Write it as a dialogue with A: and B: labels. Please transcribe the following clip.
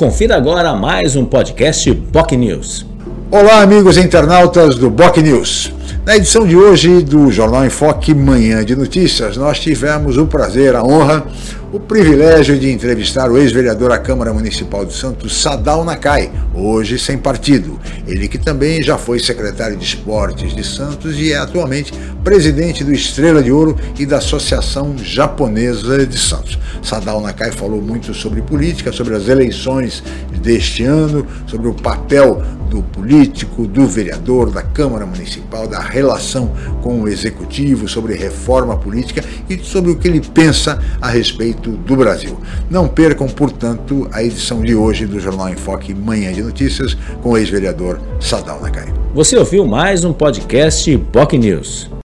A: Confira agora mais um podcast POC News.
B: Olá, amigos internautas do BOC News. Na edição de hoje do Jornal em Foque Manhã de Notícias, nós tivemos o prazer, a honra, o privilégio de entrevistar o ex-vereador à Câmara Municipal de Santos, Sadal Nakai, hoje sem partido. Ele que também já foi secretário de Esportes de Santos e é atualmente presidente do Estrela de Ouro e da Associação Japonesa de Santos. Sadal Nakai falou muito sobre política, sobre as eleições deste ano, sobre o papel do político, do vereador, da Câmara Municipal, da relação com o Executivo, sobre reforma política e sobre o que ele pensa a respeito do Brasil. Não percam, portanto, a edição de hoje do Jornal em Foque Manhã de Notícias com o ex-vereador Sadal Nakai.
A: Você ouviu mais um podcast POC News.